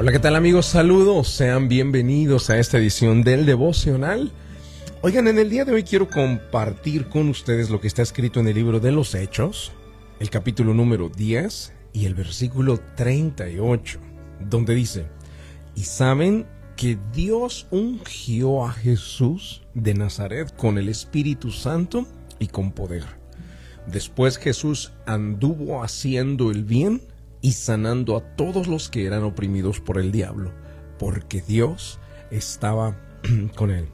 Hola, ¿qué tal amigos? Saludos, sean bienvenidos a esta edición del devocional. Oigan, en el día de hoy quiero compartir con ustedes lo que está escrito en el libro de los Hechos, el capítulo número 10 y el versículo 38, donde dice, y saben que Dios ungió a Jesús de Nazaret con el Espíritu Santo y con poder. Después Jesús anduvo haciendo el bien y sanando a todos los que eran oprimidos por el diablo, porque Dios estaba con él.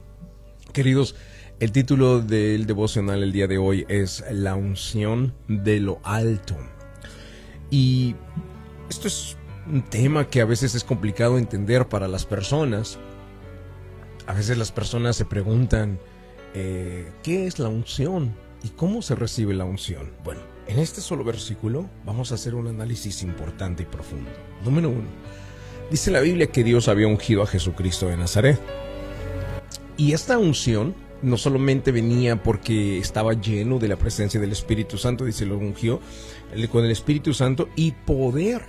Queridos, el título del devocional el día de hoy es La unción de lo alto. Y esto es un tema que a veces es complicado entender para las personas. A veces las personas se preguntan, eh, ¿qué es la unción? ¿Y cómo se recibe la unción? Bueno, en este solo versículo vamos a hacer un análisis importante y profundo. Número uno, dice la Biblia que Dios había ungido a Jesucristo de Nazaret. Y esta unción no solamente venía porque estaba lleno de la presencia del Espíritu Santo, dice, lo ungió con el Espíritu Santo y poder.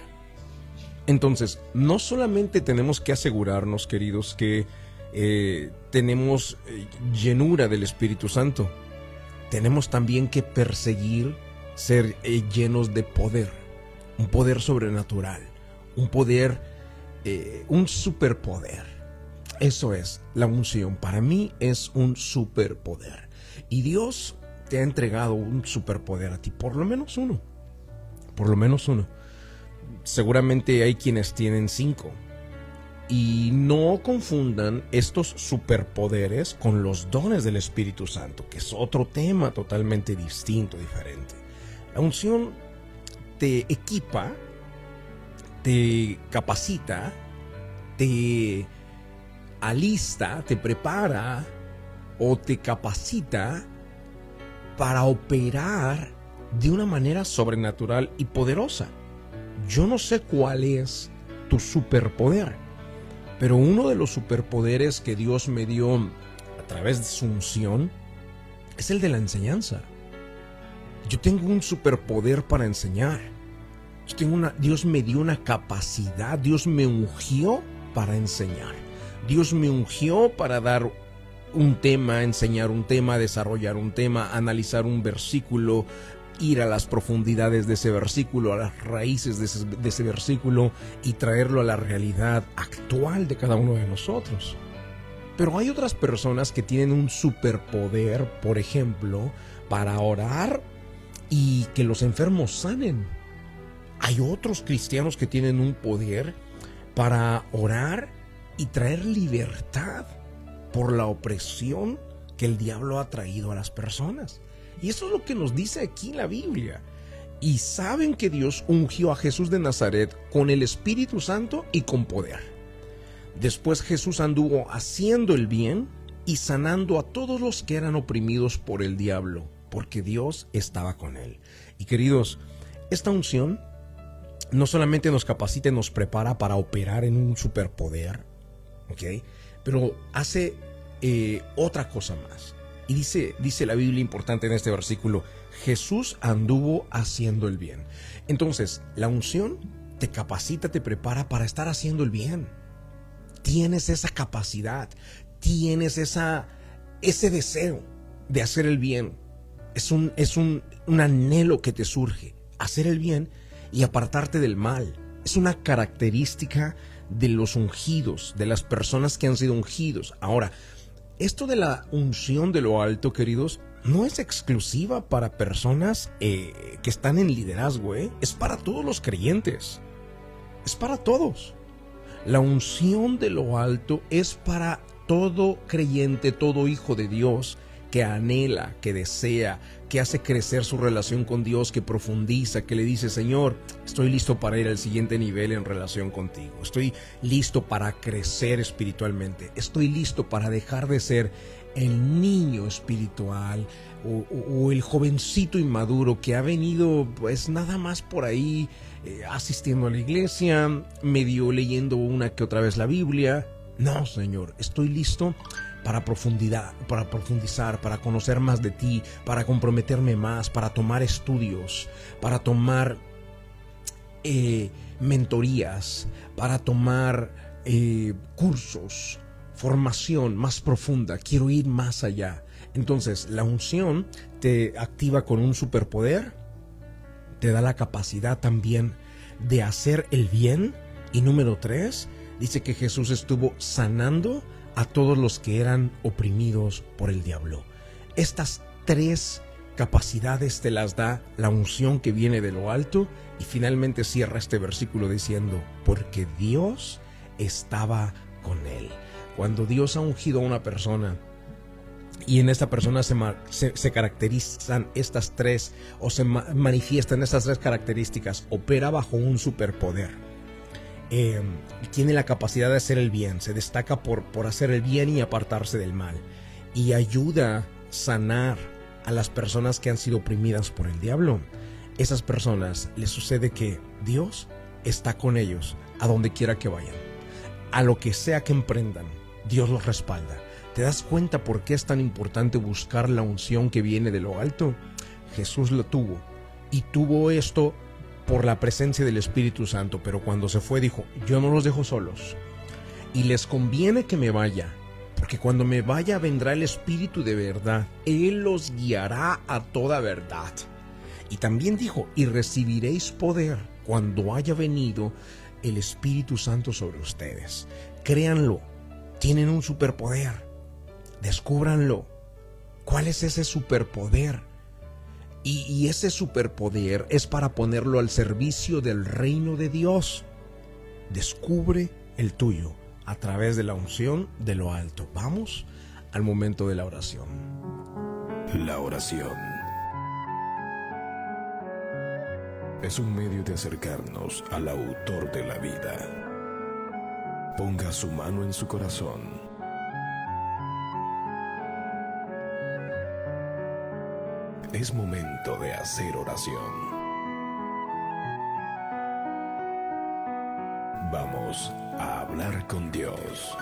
Entonces, no solamente tenemos que asegurarnos, queridos, que eh, tenemos eh, llenura del Espíritu Santo, tenemos también que perseguir ser eh, llenos de poder, un poder sobrenatural, un poder, un superpoder. Eso es la unción. Para mí es un superpoder. Y Dios te ha entregado un superpoder a ti, por lo menos uno. Por lo menos uno. Seguramente hay quienes tienen cinco. Y no confundan estos superpoderes con los dones del Espíritu Santo, que es otro tema totalmente distinto, diferente. La unción te equipa, te capacita, te alista, te prepara o te capacita para operar de una manera sobrenatural y poderosa. Yo no sé cuál es tu superpoder, pero uno de los superpoderes que Dios me dio a través de su unción es el de la enseñanza. Yo tengo un superpoder para enseñar. Yo tengo una, Dios me dio una capacidad, Dios me ungió para enseñar. Dios me ungió para dar un tema, enseñar un tema, desarrollar un tema, analizar un versículo, ir a las profundidades de ese versículo, a las raíces de ese, versículo y traerlo a la realidad actual de cada uno de nosotros. Pero hay otras personas que tienen un superpoder, por ejemplo, para orar y que los enfermos sanen. Hay otros cristianos que tienen un poder para orar y traer libertad por la opresión que el diablo ha traído a las personas. Y eso es lo que nos dice aquí la Biblia. Y saben que Dios ungió a Jesús de Nazaret con el Espíritu Santo y con poder. Después Jesús anduvo haciendo el bien y sanando a todos los que eran oprimidos por el diablo, porque Dios estaba con él. Y queridos, esta unción no solamente nos capacita y nos prepara para operar en un superpoder, ¿ok? Pero hace eh, otra cosa más. Y dice, dice la Biblia importante en este versículo, Jesús anduvo haciendo el bien. Entonces, la unción te capacita, te prepara para estar haciendo el bien. Tienes esa capacidad, tienes esa, ese deseo de hacer el bien. Es, un, es un, un anhelo que te surge, hacer el bien y apartarte del mal. Es una característica de los ungidos, de las personas que han sido ungidos. Ahora, esto de la unción de lo alto, queridos, no es exclusiva para personas eh, que están en liderazgo, ¿eh? es para todos los creyentes, es para todos. La unción de lo alto es para todo creyente, todo hijo de Dios que anhela, que desea, que hace crecer su relación con Dios, que profundiza, que le dice, Señor, estoy listo para ir al siguiente nivel en relación contigo, estoy listo para crecer espiritualmente, estoy listo para dejar de ser el niño espiritual o, el jovencito inmaduro que ha venido pues nada más por ahí eh, asistiendo a la iglesia, medio leyendo una que otra vez la Biblia. No, Señor, estoy listo para profundidad, para profundizar, para conocer más de ti, para comprometerme más, para tomar estudios, para tomar eh, mentorías, para tomar eh, cursos, formación más profunda, quiero ir más allá. Entonces, la unción te activa con un superpoder, te da la capacidad también de hacer el bien. Y número tres, dice que Jesús estuvo sanando a todos los que eran oprimidos por el diablo. Estas tres capacidades te las da la unción que viene de lo alto y finalmente cierra este versículo diciendo, porque Dios estaba con él. Cuando Dios ha ungido a una persona y en esta persona se, caracterizan estas tres o se manifiestan estas tres características, opera bajo un superpoder. Eh, tiene la capacidad de hacer el bien, se destaca por, por hacer el bien y apartarse del mal y ayuda a sanar a las personas que han sido oprimidas por el diablo. Esas personas les sucede que Dios está con ellos a donde quiera que vayan, a lo que sea que emprendan, Dios los respalda. ¿Te das cuenta por qué es tan importante buscar la unción que viene de lo alto? Jesús lo tuvo y tuvo esto por la presencia del Espíritu Santo, pero cuando se fue dijo, yo no los dejo solos y les conviene que me vaya, porque cuando me vaya vendrá el Espíritu de verdad, Él los guiará a toda verdad. Y también dijo, y recibiréis poder cuando haya venido el Espíritu Santo sobre ustedes. Créanlo, tienen un superpoder. Descúbranlo. ¿Cuál es ese superpoder? Y, ese superpoder es para ponerlo al servicio del reino de Dios. Descubre el tuyo a través de la unción de lo alto. Vamos al momento de la oración. La oración es un medio de acercarnos al autor de la vida. Ponga su mano en su corazón. Es momento de hacer oración. Vamos a hablar con Dios.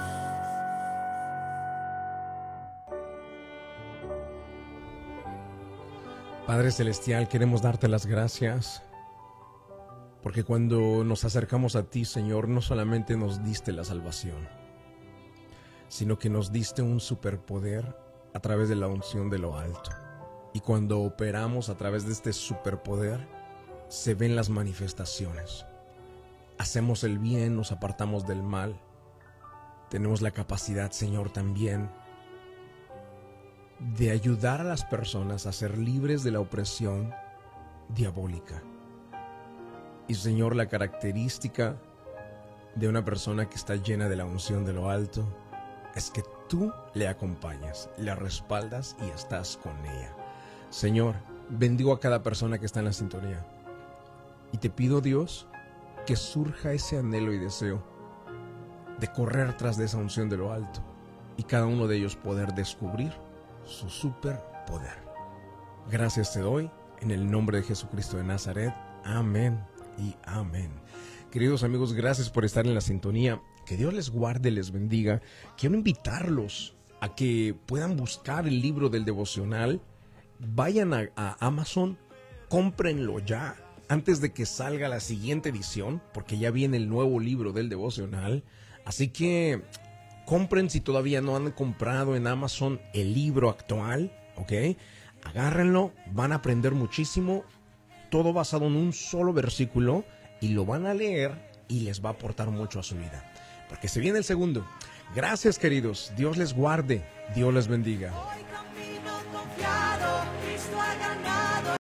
Padre Celestial, queremos darte las gracias porque cuando nos acercamos a ti, Señor, no solamente nos diste la salvación, sino que nos diste un superpoder a través de la unción de lo alto. Y cuando operamos a través de este superpoder, se ven las manifestaciones. Hacemos el bien, nos apartamos del mal. Tenemos la capacidad, Señor, también de ayudar a las personas a ser libres de la opresión diabólica. Y Señor, la característica de una persona que está llena de la unción de lo alto es que tú le acompañas, le respaldas y estás con ella. Señor, bendigo a cada persona que está en la sintonía. Y te pido, Dios, que surja ese anhelo y deseo de correr tras de esa unción de lo alto y cada uno de ellos poder descubrir su superpoder. Gracias te doy en el nombre de Jesucristo de Nazaret. Amén y amén. Queridos amigos, gracias por estar en la sintonía. Que Dios les guarde, les bendiga. Quiero invitarlos a que puedan buscar el libro del devocional. Vayan a, Amazon, cómprenlo ya antes de que salga la siguiente edición, porque ya viene el nuevo libro del devocional. Así que compren si todavía no han comprado en Amazon el libro actual, ¿ok? Agárrenlo, van a aprender muchísimo todo basado en un solo versículo y lo van a leer y les va a aportar mucho a su vida. Porque se viene el segundo. Gracias queridos, Dios les guarde, Dios les bendiga.